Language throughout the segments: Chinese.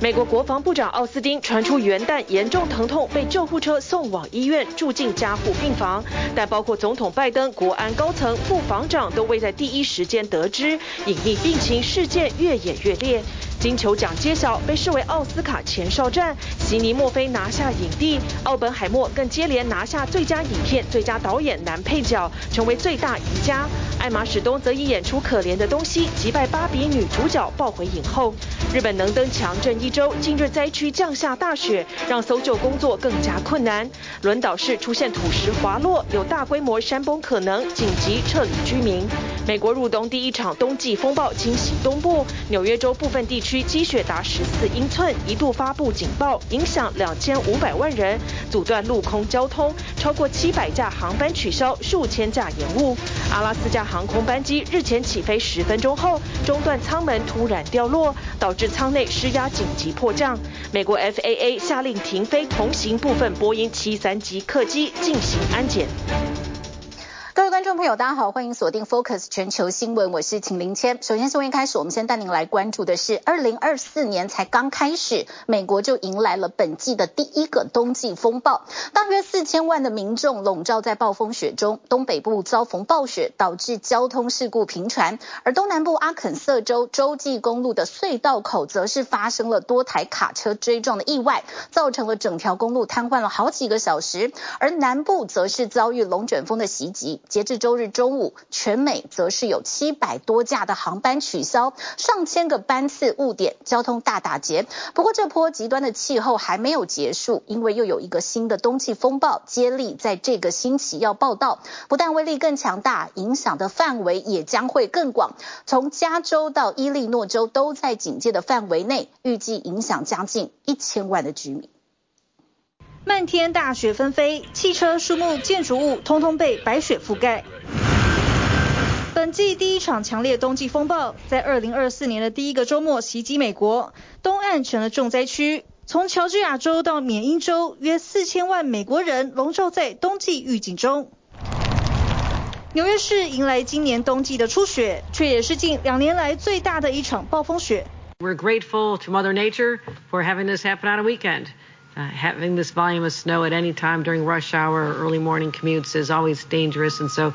美国国防部长奥斯汀传出元旦严重疼痛，被救护车送往医院，住进加护病房。但包括总统拜登、国安高层、副防长都未在第一时间得知，隐匿病情事件越演越烈。金球奖揭晓，被视为奥斯卡前哨战，悉尼墨菲拿下影帝，奥本海默更接连拿下最佳影片、最佳导演、男配角，成为最大赢家。艾玛史东则以演出可怜的东西击败芭比女主角，抱回影后。日本能登强震一周，近日灾区降下大雪，让搜救工作更加困难。轮岛市出现土石滑落，有大规模山崩可能，紧急撤离居民。美国入冬第一场冬季风暴侵袭东部，纽约州部分地区积雪达十四英寸，一度发布警报，影响两千五百万人，阻断陆空交通，超过七百架航班取消，数千架延误。阿拉斯加航空班机日前起飞十分钟后，中断舱门突然掉落，导致舱内失压紧急迫降。美国 FAA 下令停飞同行部分波音七三级客机进行安检。各位观众朋友，大家好，欢迎锁定 Focus 全球新闻，我是秦林谦。首先，新闻一开始，我们先带您来关注的是，二零二四年才刚开始，美国就迎来了本季的第一个冬季风暴，大约四千万的民众笼罩在暴风雪中，东北部遭逢暴雪，导致交通事故频传，而东南部阿肯色州洲际公路的隧道口则是发生了多台卡车追撞的意外，造成了整条公路瘫痪了好几个小时，而南部则是遭遇龙卷风的袭击。截至周日中午，全美则是有七百多架的航班取消，上千个班次误点，交通大打劫。不过，这波极端的气候还没有结束，因为又有一个新的冬季风暴接力在这个星期要报道，不但威力更强大，影响的范围也将会更广。从加州到伊利诺州都在警戒的范围内，预计影响将近一千万的居民。漫天大雪纷飞，汽车、树木、建筑物通通被白雪覆盖。本季第一场强烈冬季风暴，在二零二四年的第一个周末袭击美国，东岸成了重灾区。从乔治亚州到缅因州，约四千万美国人笼罩在冬季预警中。纽约市迎来今年冬季的初雪，却也是近两年来最大的一场暴风雪。We're grateful to Mother Nature for having this happen on a weekend. Having this volume of snow at any time during rush hour or early morning commutes is always dangerous, and so.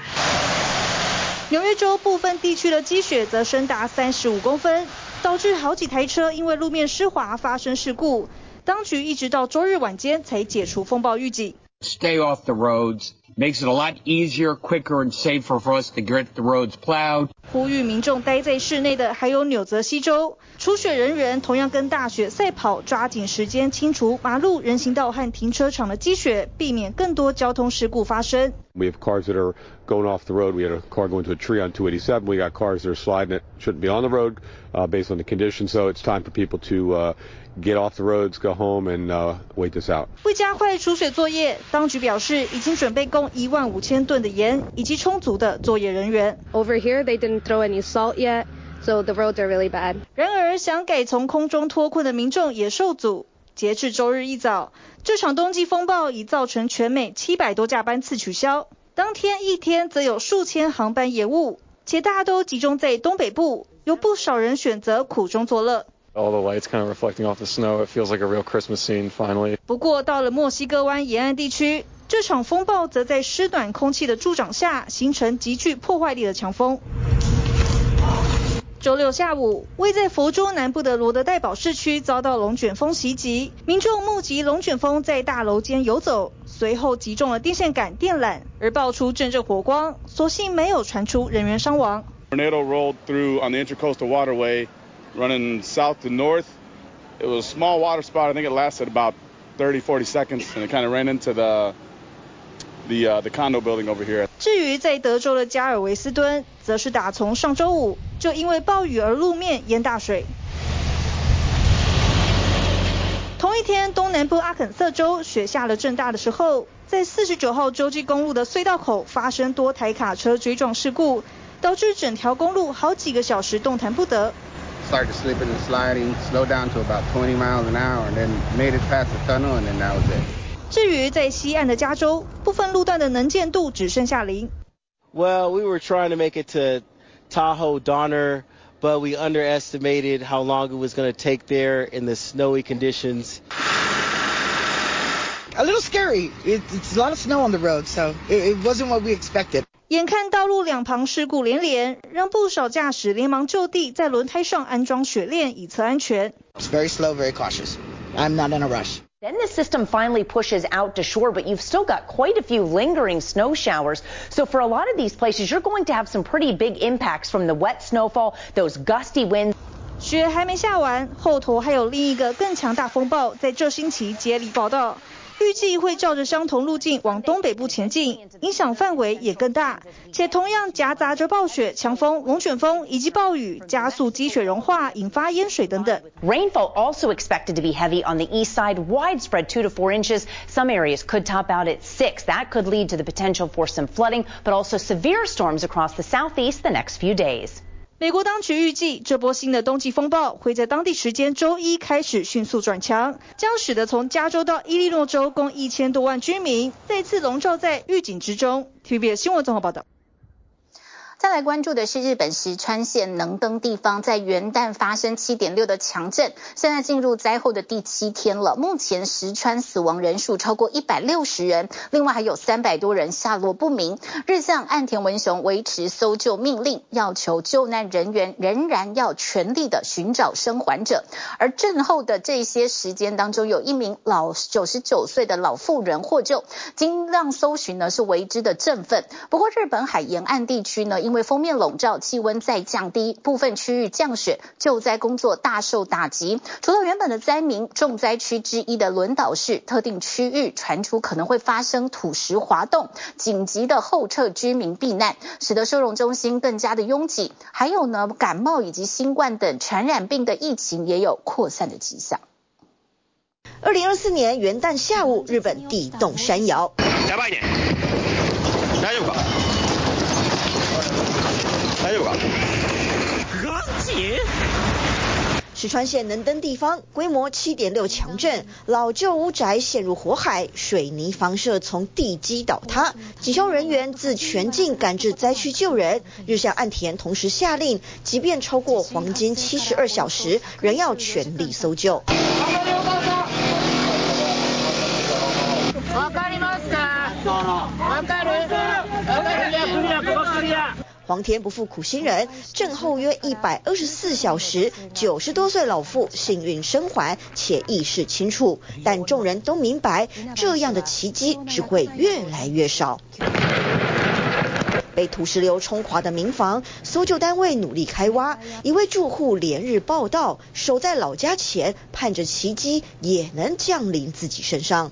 纽约州部分地区的积雪则深达三十五公分，导致好几台车因为路面湿滑发生事故。当局一直到周日晚间才解除风暴预警。 Stay off the roads. Makes it a lot easier, quicker, and safer for us to get the roads plowed. 呼吁民众待在室内的还有纽泽西州，除雪人员同样跟大雪赛跑，抓紧时间清除马路、人行道和停车场的积雪，避免更多交通事故发生。We have cars that are going off the road. We had a car going to a tree on 287. We got cars that are sliding it shouldn't be on the road, uh, based on the conditions. So it's time for people to, uh, Get off the roads, go home, and wait this out. 为加快除雪作业，当局表示已经准备供一万五千吨的盐以及充足的作业人员。Over here, they didn't throw any salt yet, so the roads are really bad. 然而，想给从空中脱困的民众也受阻。截至周日一早，这场冬季风暴已造成全美七百多架班次取消，当天一天则有数千航班延误，且大家都集中在东北部，有不少人选择苦中作乐。All the lights kind of reflecting off the snow. It feels like a real Christmas scene finally. 不过到了墨西哥湾沿岸地区，这场风暴则在湿暖空气的助长下，形成极具破坏力的强风。周六下午，位在佛州南部的罗德代堡市区遭到龙卷风袭击，民众目击龙卷风在大楼间游走，随后击中了电线杆、电缆，而爆出阵阵火光，所幸没有传出人员伤亡。Tornado rolled through on the Intracoastal Waterway. Running south to north, it was a small water spot. I think it lasted about 30, 40 seconds, and it kind of ran into the the uh, the condo building over here. 至于在德州的加尔维斯敦，则是打从上周五就因为暴雨而路面淹大水。同一天，东南部阿肯色州雪下了正大的时候，在四十九号洲际公路的隧道口发生多台卡车追撞事故，导致整条公路好几个小时动弹不得。Started slipping and sliding, slowed down to about 20 miles an hour, and then made it past the tunnel, and then that was it. 至于在西岸的加州，部分路段的能见度只剩下零。Well, we were trying to make it to Tahoe, Donner. but we underestimated how long it was going to take there in the snowy conditions. A little scary. It, it's a lot of snow on the road, so it, it wasn't what we expected. 眼看道路两旁事故连连，让不少驾驶连忙就地在轮胎上安装雪链以策安全。It's very slow, very cautious. I'm not in a rush. Then the system finally pushes out to shore, but you've still got quite a few lingering snow showers. So for a lot of these places, you're going to have some pretty big impacts from the wet snowfall, those gusty winds. 雪还没下完，后头还有另一个更强大风暴在这星期接力报到。 预计会照着相同路径往东北部前进，影响范围也更大，且同样夹杂着暴雪、强风、龙卷风以及暴雨，加速积雪融化，引发淹水等等。Rainfall also expected to be heavy on the east side, widespread two to four inches. Some areas could top out at six. That could lead to the potential for some flooding, but also severe storms across the southeast the next few days. 美国当局预计，这波新的冬季风暴会在当地时间周一开始迅速转强，将使得从加州到伊利诺州共一千多万居民再次笼罩在预警之中。TVBS 新闻综合报道。再来关注的是日本石川县能登地方，在元旦发生七点六的强震，现在进入灾后的第七天了。目前石川死亡人数超过一百六十人，另外还有三百多人下落不明。日相岸田文雄维持搜救命令，要求救难人员仍然要全力的寻找生还者。而震后的这些时间当中，有一名老九十九岁的老妇人获救，经量搜寻呢是为之的振奋。不过日本海沿岸地区呢，因因为封面笼罩，气温再降低，部分区域降雪，救灾工作大受打击。除了原本的灾民，重灾区之一的轮岛市特定区域传出可能会发生土石滑动，紧急的后撤居民避难，使得收容中心更加的拥挤。还有呢，感冒以及新冠等传染病的疫情也有扩散的迹象。二零二四年元旦下午，日本地动山摇。石川县能登地方规模七点六强震，老旧屋宅陷入火海，水泥房舍从地基倒塌，警消人员自全境赶至灾区救人。日向岸田同时下令，即便超过黄金七十二小时，仍要全力搜救。皇天不负苦心人，震后约一百二十四小时，九十多岁老妇幸运生还且意识清楚，但众人都明白，这样的奇迹只会越来越少。被土石流冲垮的民房，搜救单位努力开挖，一位住户连日报道，守在老家前，盼着奇迹也能降临自己身上。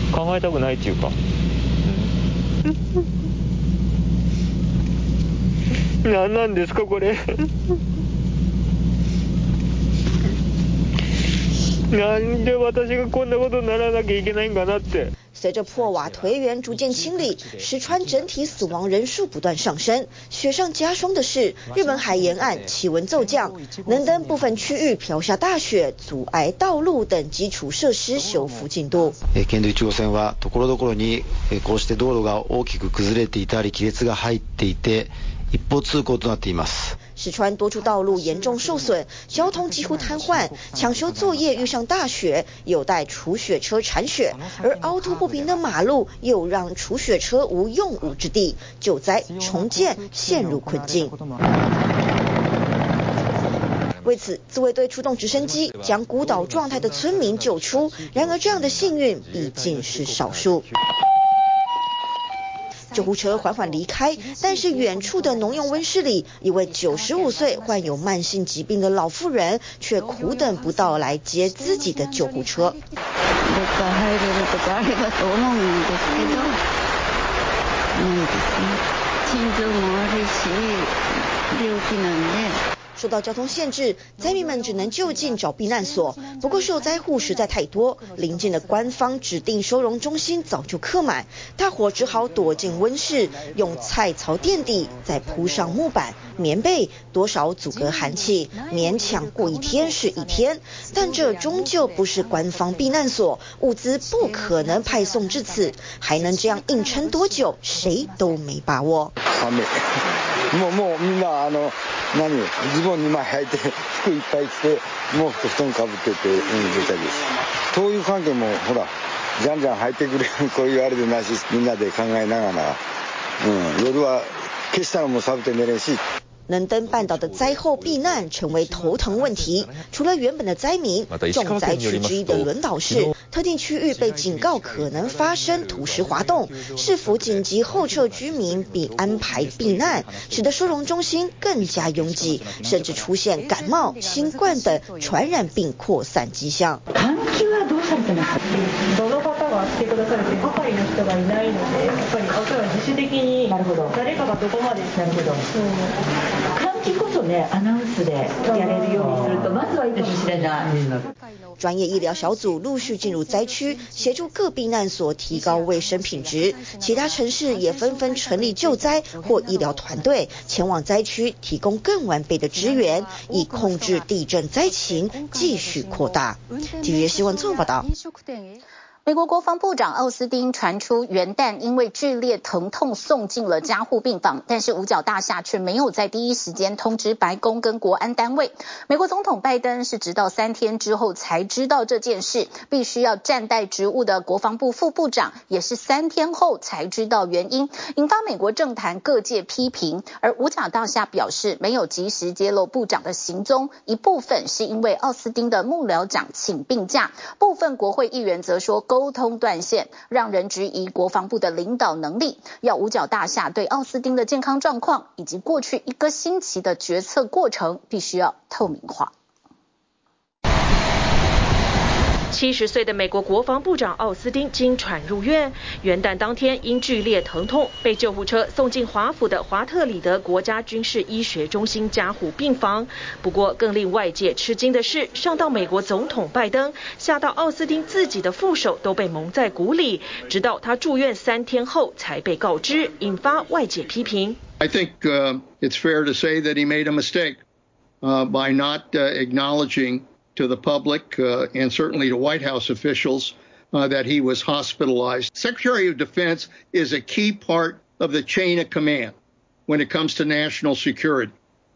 考えたくないっていうか、うん、何なんですかこれ なんで私がこんなことにならなきゃいけないんかなって。随着破瓦颓垣逐渐清理，石川整体死亡人数不断上升。雪上加霜的是，日本海沿岸气温骤降，能登部分区域飘下大雪，阻碍道路等基础设施修复进度。県道1号线は所々にこうして道路が大きく崩れていたり亀裂が入っていて 一方通行となっています。石川多处道路严重受损，交通几乎瘫痪，抢修作业遇上大雪，有待除雪车铲雪，而凹凸不平的马路又让除雪车无用武之地，救灾重建陷入困境。为此，自卫队出动直升机将孤岛状态的村民救出，然而这样的幸运毕竟是少数。 救护车缓缓离开，但是远处的农用温室里，一位九十五岁患有慢性疾病的老妇人却苦等不到来接自己的救护车。受到交通限制，灾民们只能就近找避难所。不过受灾户实在太多，临近的官方指定收容中心早就客满，大伙只好躲进温室，用菜槽垫底，再铺上木板、棉被，多少阻隔寒气，勉强过一天是一天。但这终究不是官方避难所，物资不可能派送至此，还能这样硬撑多久，谁都没把握。もうもうみんなあの何？ズボン2枚履いて服いっぱい着て毛布と布団かぶっててうん状态です灯油関系もほらじゃんじゃん入ってくるこういうあれでなしみんなで考えながらうん夜は消したらもう寒くて寝れんし。能登半岛的灾后避难成为头疼问题。除了原本的灾民，重灾区之一的轮岛市特定区域被警告可能发生土石滑动，市府紧急后撤居民并安排避难，使得收容中心更加拥挤，甚至出现感冒、新冠等传染病扩散迹象。专业医疗小组陆续进入灾区，协助各避难所提高卫生品质。其他城市也纷纷成立救灾或医疗团队，前往灾区提供更完备的支援，以控制地震灾情继续扩大。体育新闻综合报道。美国国防部长奥斯汀传出元旦因为剧烈疼痛送进了加护病房，但是五角大厦却没有在第一时间通知白宫跟国安单位。美国总统拜登是直到三天之后才知道这件事，必须要暂代职务的国防部副部长也是三天后才知道原因，引发美国政坛各界批评。而五角大厦表示没有及时揭露部长的行踪，一部分是因为奥斯汀的幕僚长请病假，部分国会议员则说。沟通断线，让人质疑国防部的领导能力。要五角大厦对奥斯汀的健康状况以及过去一个星期的决策过程，必须要透明化。七十岁的美国国防部长奥斯汀经喘入院，元旦当天因剧烈疼痛被救护车送进华府的华特里德国家军事医学中心加护病房。不过，更令外界吃惊的是，上到美国总统拜登，下到奥斯汀自己的副手都被蒙在鼓里，直到他住院三天后才被告知，引发外界批评。I think, uh, it's fair to say that he made a mistake, uh, by not, uh, acknowledging to the public, uh, and certainly to White House officials, uh, that he was hospitalized. Secretary of Defense is a key part of the chain of command when it comes to national security.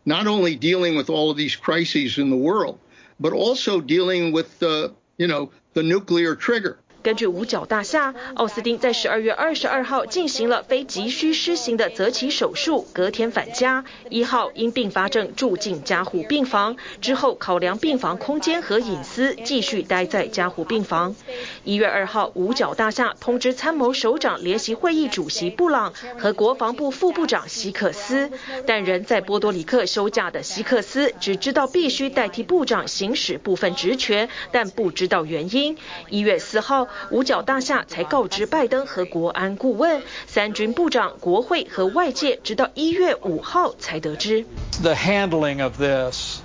Not only dealing with all of these crises in the world, but also dealing with, uh, you know, the nuclear trigger. 根据五角大厦，奥斯汀在十二月二十二号进行了非急需施行的择期手术，隔天返家。一号因并发症住进加护病房，之后考量病房空间和隐私，继续待在加护病房。一月二号，五角大厦通知参谋首长联席会议主席布朗和国防部副部长希克斯，但人在波多黎克休假的希克斯只知道必须代替部长行使部分职权，但不知道原因。一月四号。五角大厦才告知拜登和国安顾问，三军部长、国会和外界，直到一月五号才得知。The handling of this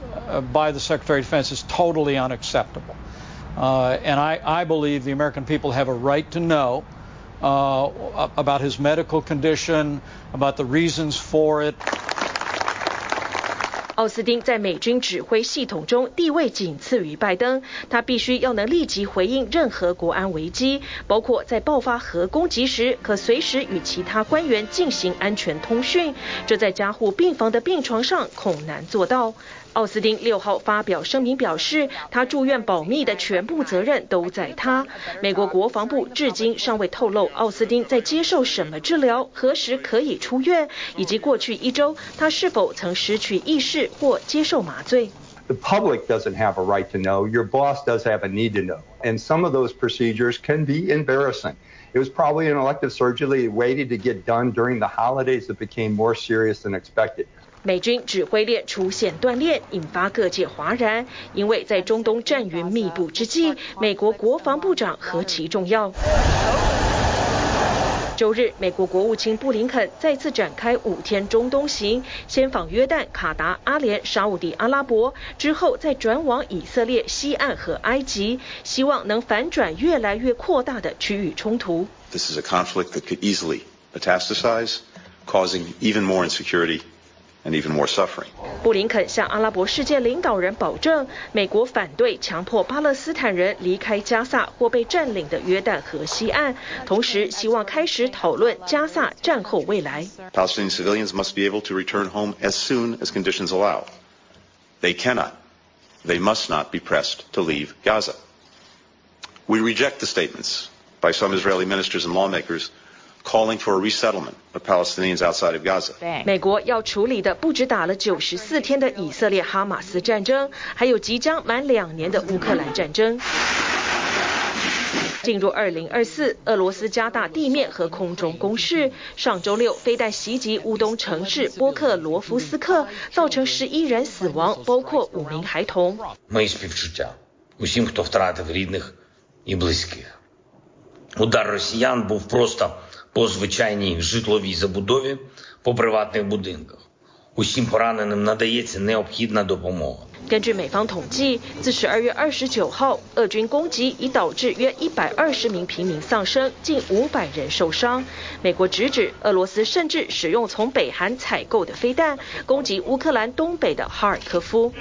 by the Secretary of Defense is totally unacceptable, uh, and I, I believe the American people have a right to know, uh, about his medical condition, about the reasons for it. 奥斯汀在美军指挥系统中地位仅次于拜登，他必须要能立即回应任何国安危机，包括在爆发核攻击时可随时与其他官员进行安全通讯，这在加护病房的病床上恐难做到。奥斯汀六号发表声明表示，他住院保密的全部责任都在他。美国国防部至今尚未透露奥斯汀在接受什么治疗、何时可以出院，以及过去一周他是否曾失去意识或接受麻醉。The public doesn't have a right to know. Your boss does have a need to know. And some of those procedures can be embarrassing. It was probably an elective surgery waiting to get done during the holidays that became more serious than expected. 美军指挥链出现断裂，引发各界哗然。因为在中东战云密布之际，美国国防部长何其重要。周日，美国国务卿布林肯再次展开五天中东行，先访约旦、卡达、阿联、沙乌地阿拉伯，之后再转往以色列、西岸和埃及，希望能反转越来越扩大的区域冲突。This is a conflict that could easily metastasize, causing even more insecurity. And even more suffering. 布林肯向阿拉伯世界领导人保证，美国反对强迫巴勒斯坦人离开加萨或被占领的约旦河西岸，同时希望开始讨论加萨战后未来。Palestinian civilians must be able to return home as soon as conditions allow. They cannot, they must not be pressed to leave Gaza. We reject the statements by some Israeli ministers and lawmakers. Calling for a resettlement of Palestinians outside of Gaza. 美国要处理的不止打了九十四天的以色列哈马斯战争，还有即将满两年的乌克兰战争。进入二零二四，俄罗斯加大地面和空中攻势。上周六，飞弹袭击乌东城市波克罗夫斯克，造成十一人死亡，包括五名孩童。根据美方统计，自十二月二十九号，俄军攻击已导致约一百二十名平民丧生，近五百人受伤。美国直指俄罗斯甚至使用从北韩采购的飞弹攻击乌克兰东北的哈尔科夫。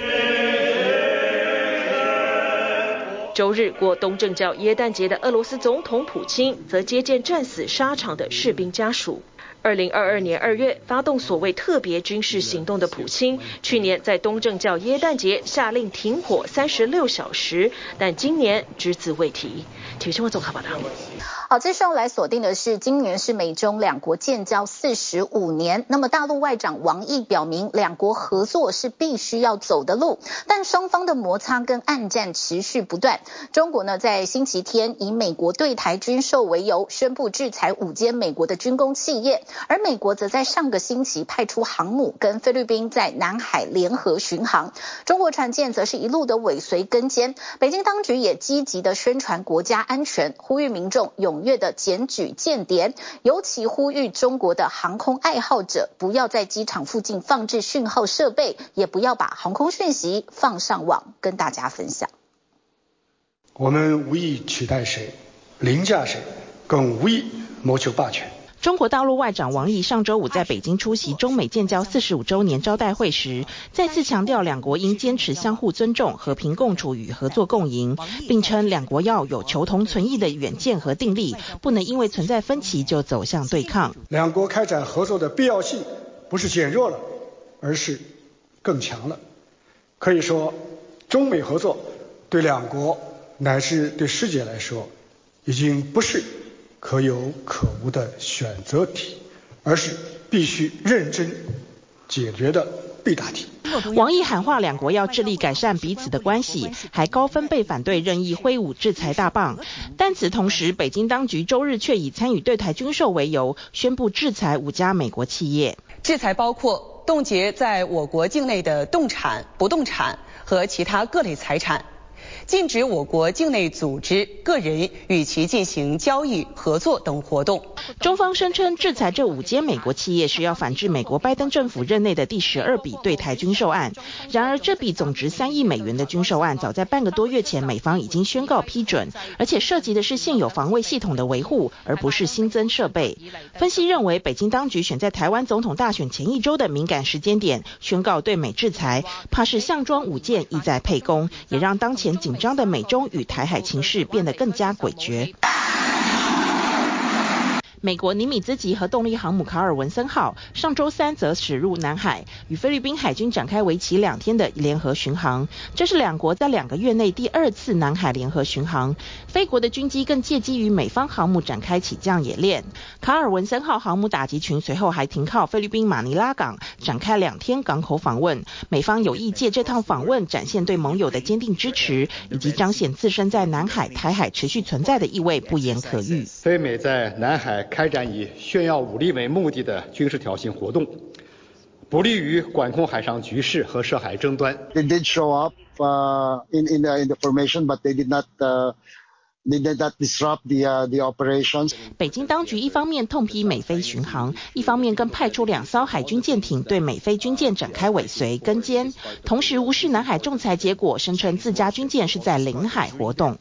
周日过东正教耶诞节的俄罗斯总统普京则接见战死沙场的士兵家属。二零二二年二月发动所谓特别军事行动的普京，去年在东正教耶诞节下令停火三十六小时，但今年只字未提。体育新闻综合报道。好，接下来锁定的是，今年是美中两国建交四十五年。那么，大陆外长王毅表明，两国合作是必须要走的路，但双方的摩擦跟暗战持续不断。中国呢，在星期天以美国对台军售为由，宣布制裁五间美国的军工企业，而美国则在上个星期派出航母跟菲律宾在南海联合巡航，中国船舰则是一路的尾随跟监。北京当局也积极的宣传国家安全，呼吁民众勇踊跃的检举间谍，尤其呼吁中国的航空爱好者不要在机场附近放置讯号设备，也不要把航空讯息放上网跟大家分享。我们无意取代谁，凌驾谁，更无意谋求霸权。中国大陆外长王毅上周五在北京出席中美建交四十五周年招待会时，再次强调两国应坚持相互尊重、和平共处与合作共赢，并称两国要有求同存异的远见和定力，不能因为存在分歧就走向对抗。两国开展合作的必要性不是减弱了，而是更强了。可以说，中美合作对两国乃至对世界来说，已经不是。可有可无的选择题，而是必须认真解决的必答题。王毅喊话两国要致力改善彼此的关系，还高分贝反对任意挥舞制裁大棒。但此同时，北京当局周日却以参与对台军售为由，宣布制裁五家美国企业。制裁包括冻结在我国境内的动产、不动产和其他各类财产。禁止我国境内组织、个人与其进行交易、合作等活动。中方声称，制裁这五间美国企业是要反制美国拜登政府任内的第十二笔对台军售案。然而，这笔总值三亿美元的军售案，早在半个多月前，美方已经宣告批准，而且涉及的是现有防卫系统的维护，而不是新增设备。分析认为，北京当局选在台湾总统大选前一周的敏感时间点宣告对美制裁，怕是项庄舞剑，意在沛公，也让当前紧张的美中与台海情势变得更加诡谲。美国尼米兹级核动力航母卡尔文森号上周三则驶入南海，与菲律宾海军展开为期两天的联合巡航。这是两国在两个月内第二次南海联合巡航。菲国的军机更借机与美方航母展开起降演练。卡尔文森号航母打击群随后还停靠菲律宾马尼拉港，展开两天港口访问。美方有意借这趟访问展现对盟友的坚定支持，以及彰显自身在南海、台海持续存在的意味，不言可喻。菲美在南海。开展以炫耀武力为目的的军事挑衅活动，不利于管控海上局势和涉海争端。They did show up, uh, in in the in the formation, but they did not, uh, 北京当局一方面痛批美菲巡航，一方面更派出两艘海军舰艇对美菲军舰展开尾随跟监，同时无视南海仲裁结果，声称自家军舰是在领海活动。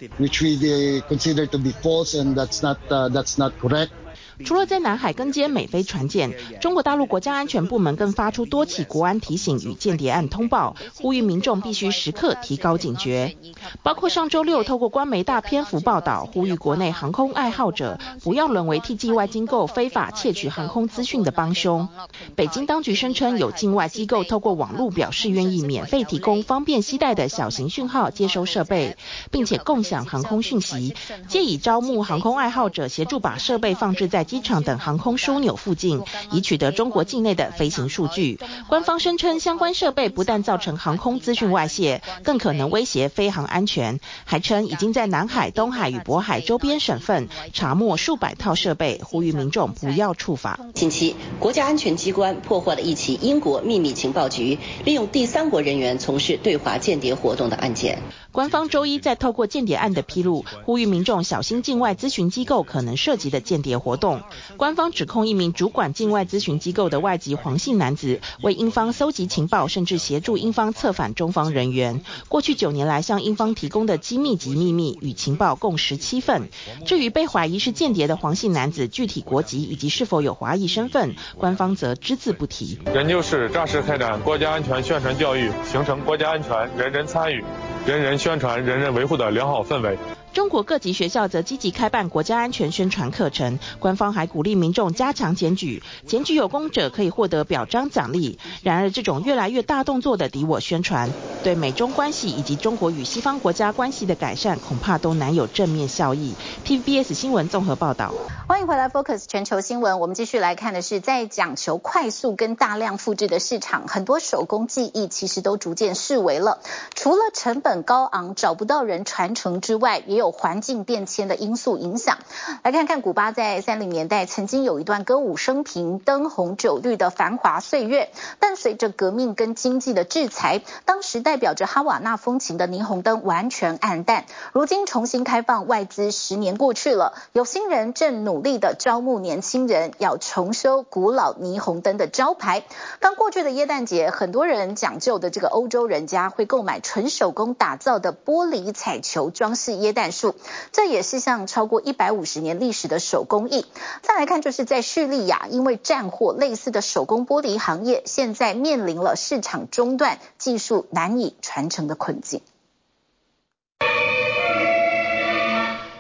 除了在南海跟监美菲船舰，中国大陆国家安全部门更发出多起国安提醒与间谍案通报，呼吁民众必须时刻提高警觉。包括上周六透过官媒大篇幅报道，呼吁国内航空爱好者不要沦为替境外机构非法窃取航空资讯的帮凶。北京当局声称有境外机构透过网络表示愿意免费提供方便携带的小型讯号接收设备，并且共享航空讯息，借以招募航空爱好者协助把设备放置在机场等航空枢纽附近，以取得中国境内的飞行数据。官方声称，相关设备不但造成航空资讯外泄，更可能威胁飞航安全。还称已经在南海、东海与渤海周边省份查没数百套设备，呼吁民众不要触法。近期，国家安全机关破获了一起英国秘密情报局利用第三国人员从事对华间谍活动的案件。官方周一再透过间谍案的披露，呼吁民众小心境外咨询机构可能涉及的间谍活动。官方指控一名主管境外咨询机构的外籍黄姓男子，为英方搜集情报，甚至协助英方策反中方人员。过去九年来向英方提供的机密及秘密与情报共十七份。至于被怀疑是间谍的黄姓男子具体国籍以及是否有华裔身份，官方则只字不提。研究室扎实开展国家安全宣传教育，形成国家安全人人参与、人人宣传、人人维护的良好氛围。中国各级学校则积极开办国家安全宣传课程，官方还鼓励民众加强检举，检举有功者可以获得表彰奖励。然而，这种越来越大动作的敌我宣传，对美中关系以及中国与西方国家关系的改善，恐怕都难有正面效益。TBS 新闻综合报道。欢迎回来，Focus 全球新闻。我们继续来看的是，在讲求快速跟大量复制的市场，很多手工技艺其实都逐渐式微了。除了成本高昂，找不到人传承之外，也有环境变迁的因素影响。来看看古巴在三零年代曾经有一段歌舞升平、灯红酒绿的繁华岁月，但随着革命跟经济的制裁，当时代表着哈瓦那风情的霓虹灯完全暗淡。如今重新开放，外资十年过去了，有心人正努力的招募年轻人，要重修古老霓虹灯的招牌。刚过去的耶诞节，很多人讲究的这个欧洲人家会购买纯手工打造的玻璃彩球装饰耶诞树。这也是像超过一百五十年历史的手工艺。再来看，就是在叙利亚，因为战祸，类似的手工玻璃行业现在面临了市场中断、技术难以传承的困境。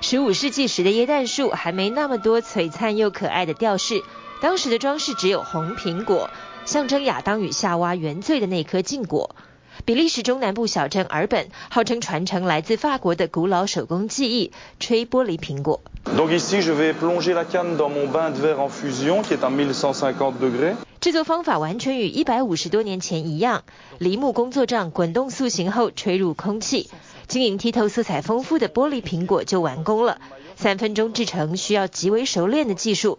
十五世纪时的椰蛋树还没那么多璀璨又可爱的吊饰，当时的装饰只有红苹果，象征亚当与夏娃原罪的那颗禁果。比利时中南部小镇尔本号称传承来自法国的古老手工技艺——吹玻璃苹果。制作方法完全与一百五十多年前一样，梨木工作杖滚动塑形后吹入空气，晶莹剔透、色彩丰富的玻璃苹果就完工了。三分钟制成，需要极为熟练的技术。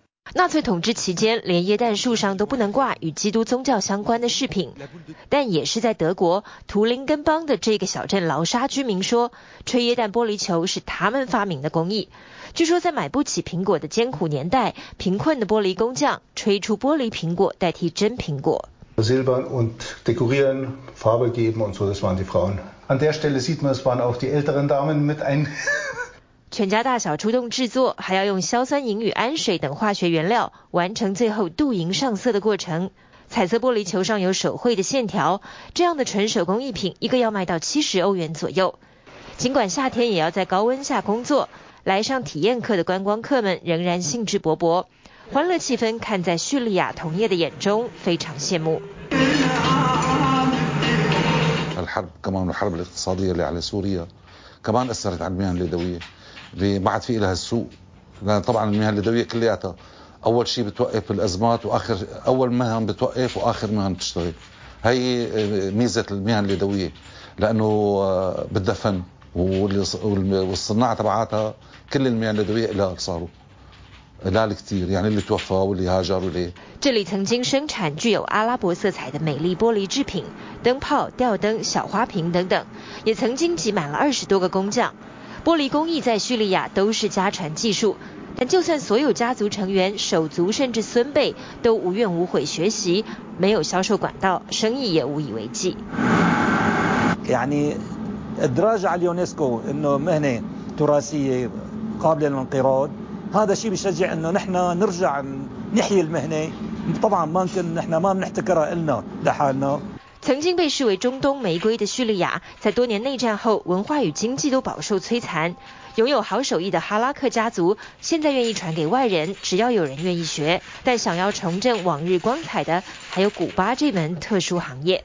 纳粹统治期间，连椰蛋树上都不能挂与基督宗教相关的饰品。但也是在德国图林根邦的这个小镇劳沙居民说，吹椰蛋玻璃球是他们发明的工艺。据说在买不起苹果的艰苦年代，贫困的玻璃工匠吹出玻璃苹果代替真苹果。全家大小出动制作，还要用硝酸银与氨水等化学原料，完成最后镀银上色的过程。彩色玻璃球上有手绘的线条，这样的纯手工艺品，一个要卖到七十欧元左右。尽管夏天也要在高温下工作，来上体验课的观光客们仍然兴致勃勃，欢乐气氛看在叙利亚同业的眼中非常羡慕。لانه بدها فن والصناعه تبعاتها كل المهن اليدويه لها صاروا لا كتير يعني اللي توفى واللي هاجر واللي 这里曾经生产具有阿拉伯色彩的美丽玻璃制品，灯泡、吊灯、小花瓶等等，也曾经挤满了二十多个工匠。 玻璃工艺在叙利亚都是家传技术，但就算所有家族成员、手足甚至孙辈都无怨无悔学习，没有销售管道，生意也无以为继。يعني الدراجة على اليونسكو إنه مهنة تراثية قابلة للانقراض هذا شيء بيشجع إنه نحن نرجع نحيي المهنة طبعا ما يمكن نحن ما بنحتكرها إلنا لحالنا 曾经被视为中东玫瑰的叙利亚，在多年内战后，文化与经济都饱受摧残。拥有好手艺的哈拉克家族，现在愿意传给外人，只要有人愿意学。但想要重振往日光彩的，还有古巴这门特殊行业。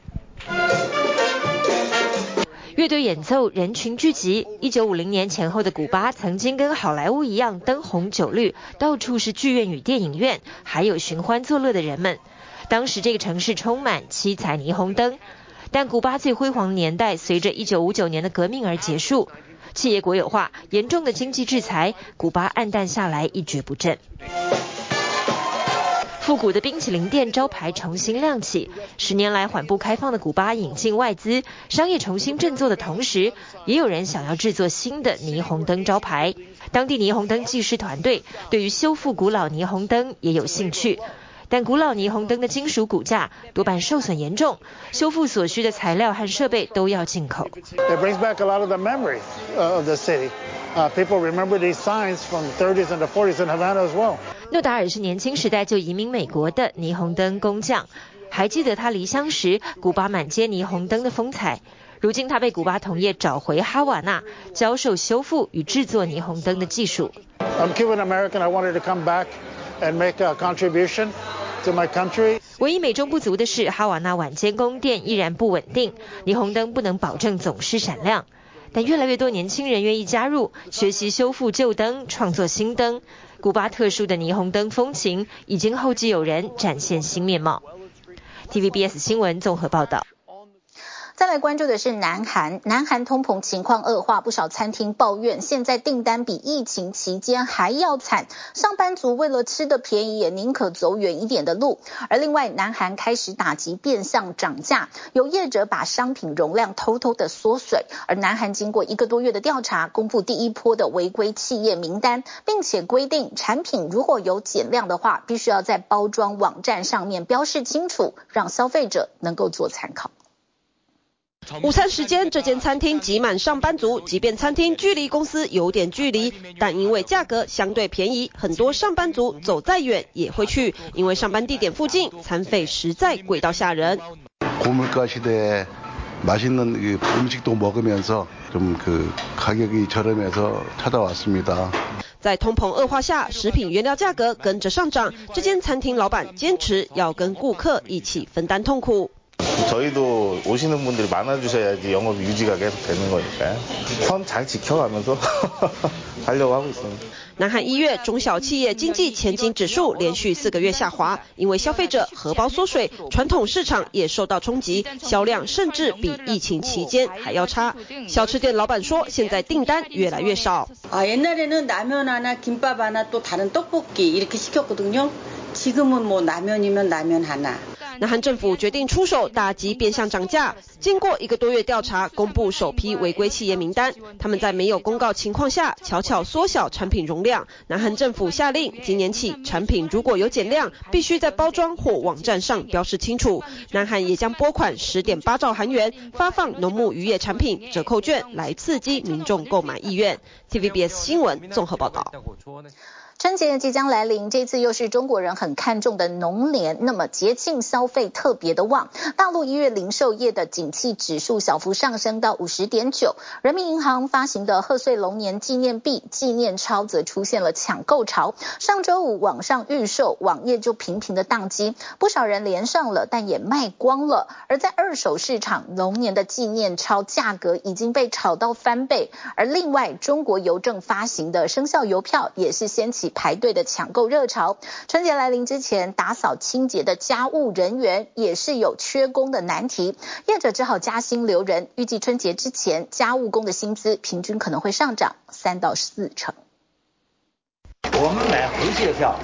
乐队演奏，人群聚集。一九五零年前后的古巴，曾经跟好莱坞一样灯红酒绿，到处是剧院与电影院，还有寻欢作乐的人们。当时这个城市充满七彩霓虹灯，但古巴最辉煌的年代随着一九五九年的革命而结束，企业国有化，严重的经济制裁，古巴黯淡下来，一蹶不振。复古的冰淇淋店招牌重新亮起，十年来缓步开放的古巴引进外资，商业重新振作的同时，也有人想要制作新的霓虹灯招牌。当地霓虹灯技师团队对于修复古老霓虹灯也有兴趣，但古老霓虹灯的金属骨架多半受损严重，修复所需的材料和设备都要进口。It brings back a lot of the memory of the city. People remember these signs from the 30s and the 40s in Havana as well. 诺达尔是年轻时代就移民美国的霓虹灯工匠，还记得他离乡时古巴满街霓虹灯的风采。如今他被古巴同业找回哈瓦那，教授修复与制作霓虹灯的技术。I'm Cuban American. I wanted to come back and make a contribution to my country. 唯一美中不足的是，哈瓦那晚间供电依然不稳定，霓虹灯不能保证总是闪亮。但越来越多年轻人愿意加入，学习修复旧灯，创作新灯。古巴特殊的霓虹灯风情，已经后继有人展现新面貌。TVBS 新闻综合报道。再来关注的是南韩，南韩通膨情况恶化，不少餐厅抱怨现在订单比疫情期间还要惨，上班族为了吃的便宜，也宁可走远一点的路。而另外，南韩开始打击变相涨价，有业者把商品容量偷偷的缩水。而南韩经过一个多月的调查，公布第一波的违规企业名单，并且规定产品如果有减量的话，必须要在包装网站上面标示清楚，让消费者能够做参考。午餐时间，这间餐厅挤满上班族。即便餐厅距离公司有点距离，但因为价格相对便宜，很多上班族走再远也会去。因为上班地点附近，餐费实在贵到吓人。在通膨恶化下，食品原料价格跟着上涨。这间餐厅老板坚持要跟顾客一起分担痛苦。저희도 오시는 분들이 많아주셔야지 영업 유지가 계속 되는 거니까요. 선 잘 지켜가면서 하려고 하고 있습니다. 南韩一月中小企业经济前景指数连续四个月下滑，因为消费者荷包缩水，传统市场也受到冲击，销量甚至比疫情期间还要差。小吃店老板说，现在订单越来越少。 아, 옛날에는 라면 하나, 김밥 하나, 또 다른 떡볶이 이렇게 시켰거든요. 지금은 뭐 라면이면 라면 하나. 南韩政府决定出手打击变相涨价。经过一个多月调查，公布首批违规企业名单。他们在没有公告情况下，悄悄缩小产品容量。南韩政府下令，今年起产品如果有减量，必须在包装或网站上标示清楚。南韩也将拨款十点八兆韩元，发放农牧渔业产品折扣券，来刺激民众购买意愿。TVBS 新闻综合报道。春节即将来临，这次又是中国人很看重的龙年，那么节庆消费特别的旺。大陆一月零售业的景气指数小幅上升到五十点九，人民银行发行的贺岁龙年纪念币、纪念钞则出现了抢购潮。上周五网上预售，网页就频频的宕机，不少人连上了，但也卖光了。而在二手市场，龙年的纪念钞价格已经被炒到翻倍。而另外，中国邮政发行的生肖邮票也是掀起起排队的抢购热潮。春节来临之前，打扫清洁的家务人员也是有缺工的难题，业者只好加薪留人。预计春节之前，家务工的薪资平均可能会上涨三到四成。我们买回去的票，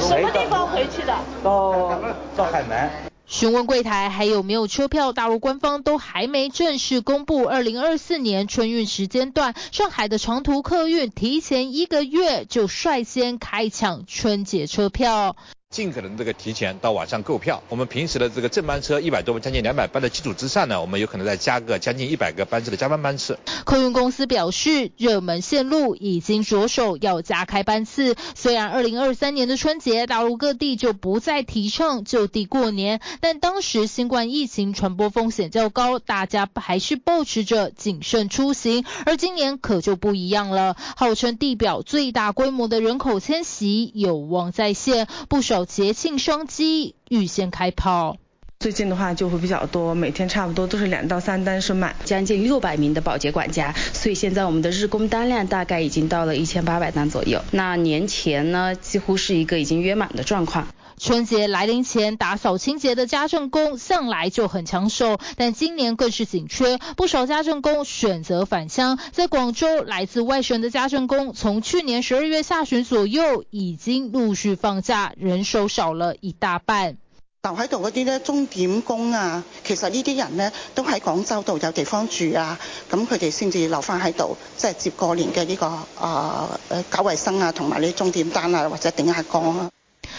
什么地方回去的？到到海南。询问柜台还有没有车票，大陆官方都还没正式公布。二零二四年春运时间段，上海的长途客运提前一个月就率先开抢春节车票。尽可能这个提前到网上购票。我们平时的这个正班车一百多，将近两百班的基础之上呢，我们有可能再加个将近一百个班次的加班班次。客运公司表示，热门线路已经着手要加开班次。虽然二零二三年的春节，大陆各地就不再提倡就地过年，但当时新冠疫情传播风险较高，大家还是保持着谨慎出行。而今年可就不一样了，号称地表最大规模的人口迁徙有望再现，不少。节庆商机预先开炮，最近的话就会比较多，每天差不多都是两到三单是满，将近六百名的保洁管家，所以现在我们的日工单量大概已经到了一千八百单左右。那年前呢，几乎是一个已经约满的状况。春节来临前，打扫清洁的家政工向来就很抢手，但今年更是紧缺，不少家政工选择返乡。在广州，来自外省的家政工从去年十二月下旬左右已经陆续放假，人手少了一大半。留喺度嗰啲咧钟点工啊，其实呢啲人呢都喺广州度有地方住啊，咁佢哋先至留翻喺度，即系接过年嘅呢、个啊诶搞卫生啊，同埋呢钟点单啊，或者顶下岗啊。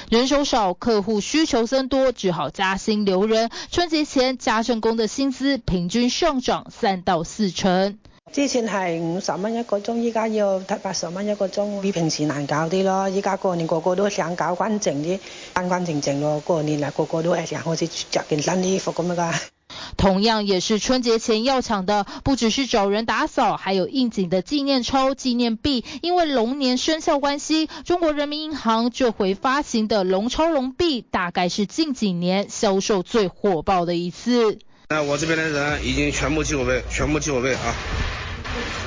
人手少，客户需求增多，只好加薪留人。春节前，家政工的薪资平均上涨三到四成。之前系五十蚊一个钟，依家要七八十蚊一个钟，比平时难搞啲咯。依家过年个个都想搞干净啲，干干净净咯。过年啊，个个都系想好似着件新衣服咁样噶。同样也是春节前要抢的，不只是找人打扫，还有应景的纪念钞、纪念币。因为龙年生肖关系，中国人民银行这回发行的龙钞龙币，大概是近几年销售最火爆的一次。那我这边的人已经全部记过备，全部记过备啊，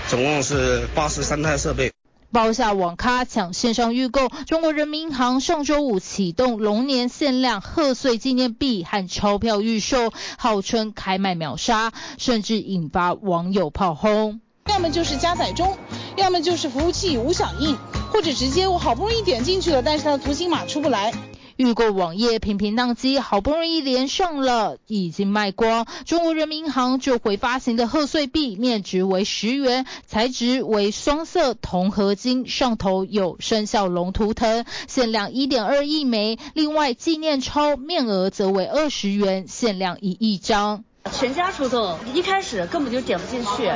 总共是八十三台设备。包下网咖抢线上预购，中国人民银行上周五启动龙年限量贺岁纪念币和钞票预售，号称开卖秒杀，甚至引发网友炮轰。要么就是加载中，要么就是服务器无响应，或者直接我好不容易点进去了，但是它的图形码出不来。预购网页频频宕机，好不容易连上了，已经卖光。中国人民银行就回发行的贺岁币，面值为十元，材质为双色铜合金，上头有生肖龙图腾，限量一点二亿枚。另外纪念钞面额则为二十元，限量一亿张。全家出动，一开始根本就点不进去，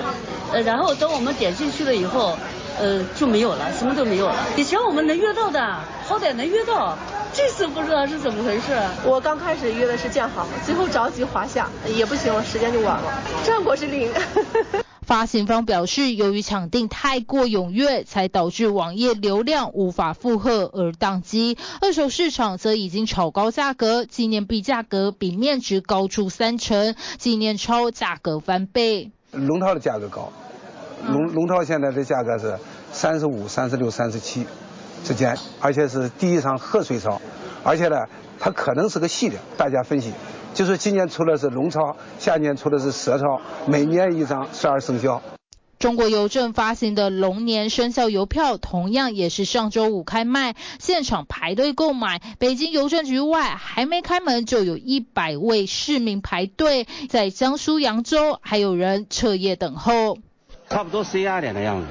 呃，然后等我们点进去了以后，呃，就没有了，什么都没有了。以前我们能约到的，好歹能约到。这次不知道是怎么回事。我刚开始约的是建行，最后着急华夏，也不行，时间就晚了。战果是零。发行方表示，由于抢订太过踊跃，才导致网页流量无法负荷而宕机。二手市场则已经炒高价格，纪念币价格比面值高出三成，纪念钞价格翻倍。龙套的价格高，龙龙套现在的价格是三十五、三十六、三十七。之间，而且是第一场贺岁钞，而且呢，它可能是个系列。大家分析，就是今年出的是龙钞，下年出的是蛇钞，每年一张，十二生肖。中国邮政发行的龙年生肖邮票，同样也是上周五开卖，现场排队购买。北京邮政局外还没开门，就有一百位市民排队。在江苏扬州，还有人彻夜等候。差不多十一二点的样子。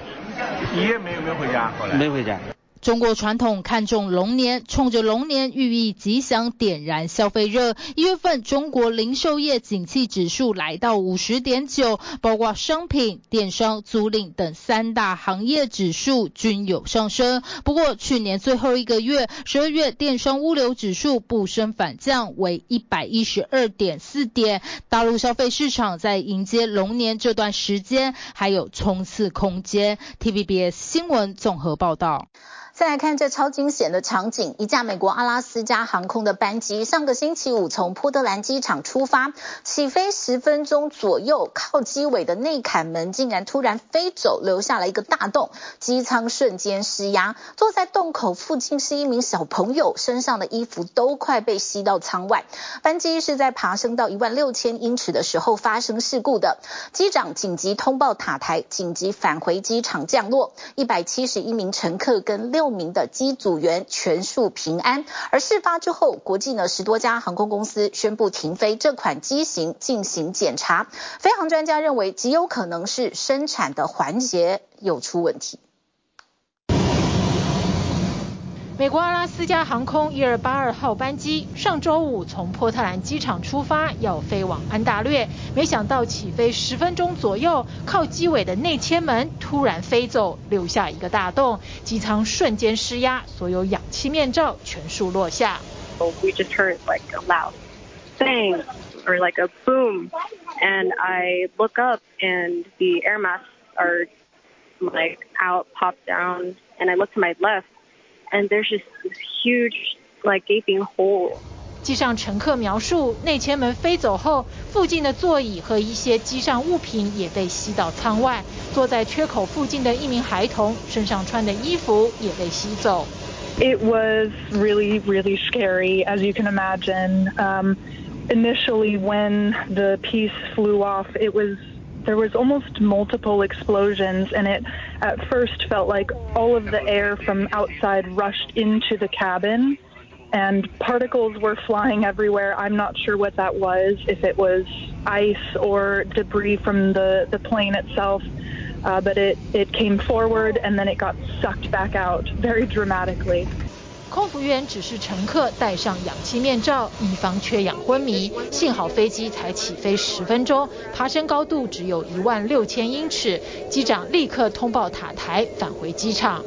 你也没有没有回家？后来没回家。中国传统看重龙年，冲着龙年寓意吉祥，点燃消费热。一月份中国零售业景气指数来到五十点九，包括商品、电商、租赁等三大行业指数均有上升。不过去年最后一个月，十二月电商物流指数不升反降，为一百一十二点四点。大陆消费市场在迎接龙年这段时间还有冲刺空间。TVBS 新闻综合报道。再来看这超惊险的场景，一架美国阿拉斯加航空的班机，上个星期五从波特兰机场出发，起飞十分钟左右，靠机尾的内坎门竟然突然飞走，留下了一个大洞，机舱瞬间失压，坐在洞口附近是一名小朋友，身上的衣服都快被吸到舱外。班机是在爬升到一万六千英尺的时候发生事故的，机长紧急通报塔台，紧急返回机场降落，一百七十一名乘客跟六名的机组员全数平安，而事发之后，国际呢十多家航空公司宣布停飞这款机型进行检查。飞航专家认为，极有可能是生产的环节有出问题。美国阿拉斯加航空一二八二号班机上周五从波特兰机场出发，要飞往安大略，没想到起飞十分钟左右，靠机尾的内切门突然飞走，留下一个大洞，机舱瞬间失压，所有氧气面罩全数落下。We just heard like a loud bang or like a boom, and I look up and the air masks are like out, popped down, and I look to my left. And there's just this huge, like gaping hole. 机上乘客描述，内切门飞走后，附近的座椅和一些机上物品也被吸到舱外。坐在缺口附近的一名孩童身上穿的衣服也被吸走。It was really, really scary, as you can imagine. Um, initially, when the piece flew off, it was there was almost multiple explosions, and it at first felt like all of the air from outside rushed into the cabin, and particles were flying everywhere. I'm not sure what that was, if it was ice or debris from the, the plane itself, uh, but it, it came forward and then it got sucked back out very dramatically. 空服员指示乘客戴上氧气面罩，以防缺氧昏迷。幸好飞机才起飞十分钟，爬升高度只有一万六千英尺。机长立刻通报塔台，返回机场。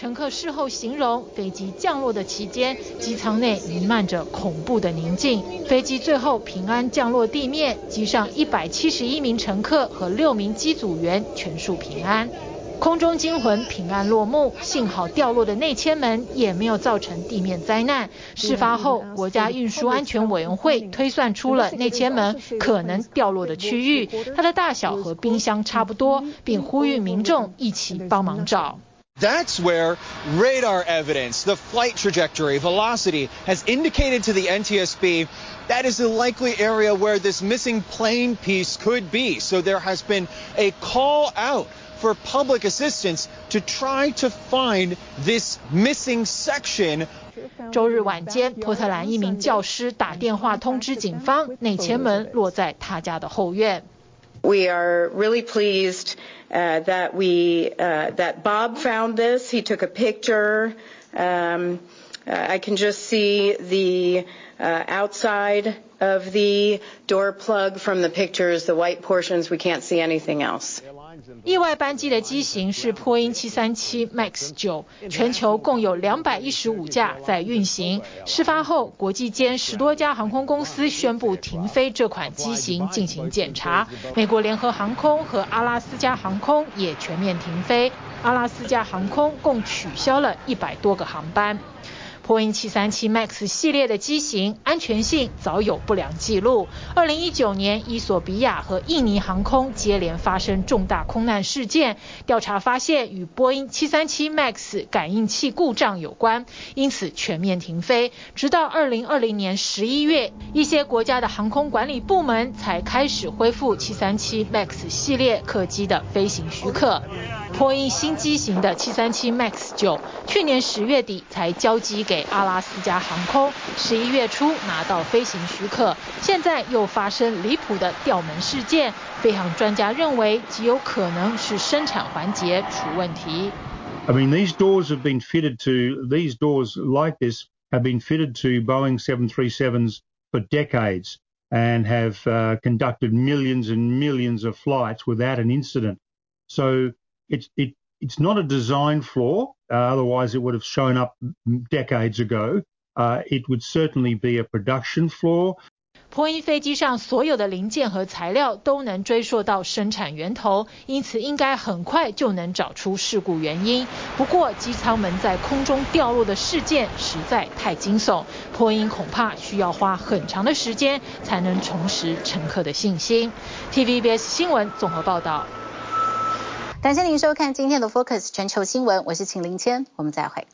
乘客事后形容，飞机降落的期间，机舱内弥漫着恐怖的宁静。飞机最后平安降落地面，机上一百七十一名乘客和六名机组员全数平安。空中惊魂平安落幕，幸好掉落的内切门也没有造成地面灾难。事发后，国家运输安全委员会推算出了内切门可能掉落的区域，它的大小和冰箱差不多，并呼吁民众一起帮忙找。That's where radar evidence, the flight trajectory, velocity, has indicated to the NTSB that is the likely area where this missing plane piece could be. So there has been a call out for public assistance to try to find this missing section. 周日晚间，波特兰一名教师打电话通知警方，内切门落在他家的后院。We are really pleased uh, that we uh, that Bob found this. He took a picture. Um, uh, I can just see the uh, outside of the door plug from the pictures, the white portions. We can't see anything else. 意外班机的机型是波音737 MAX 9，全球共有两百一十五架在运行。事发后，国际间十多家航空公司宣布停飞这款机型进行检查。美国联合航空和阿拉斯加航空也全面停飞，阿拉斯加航空共取消了一百多个航班。波音737 MAX 系列的机型安全性早有不良记录。二零一九年，伊索比亚和印尼航空接连发生重大空难事件，调查发现与波音737 MAX 感应器故障有关，因此全面停飞。直到二零二零年十一月，一些国家的航空管理部门才开始恢复737 MAX 系列客机的飞行许可。波音新机型的737 MAX 9，去年十月底才交机给阿拉斯加航空，十一月初拿到飞行许可，现在又发生离谱的吊门事件，飞航专家认为极有可能是生产环节出问题。I mean, these doors have been fitted to, these doors like this have been fitted to Boeing 737s for decades and have uh, conducted millions and millions of flights without an incident. So it's, it, it's not a design flaw, uh, otherwise it would have shown up decades ago. uh, it would certainly be a production flaw. 波音飞机上所有的零件和材料都能追溯到生产源头，因此应该很快就能找出事故原因。不过，机舱门在空中掉落的事件实在太惊悚，波音恐怕需要花很长的时间才能重拾乘客的信心。TVBS 新闻综合报道。感谢您收看今天的 Focus 全球新闻，我是秦林谦，我们再会。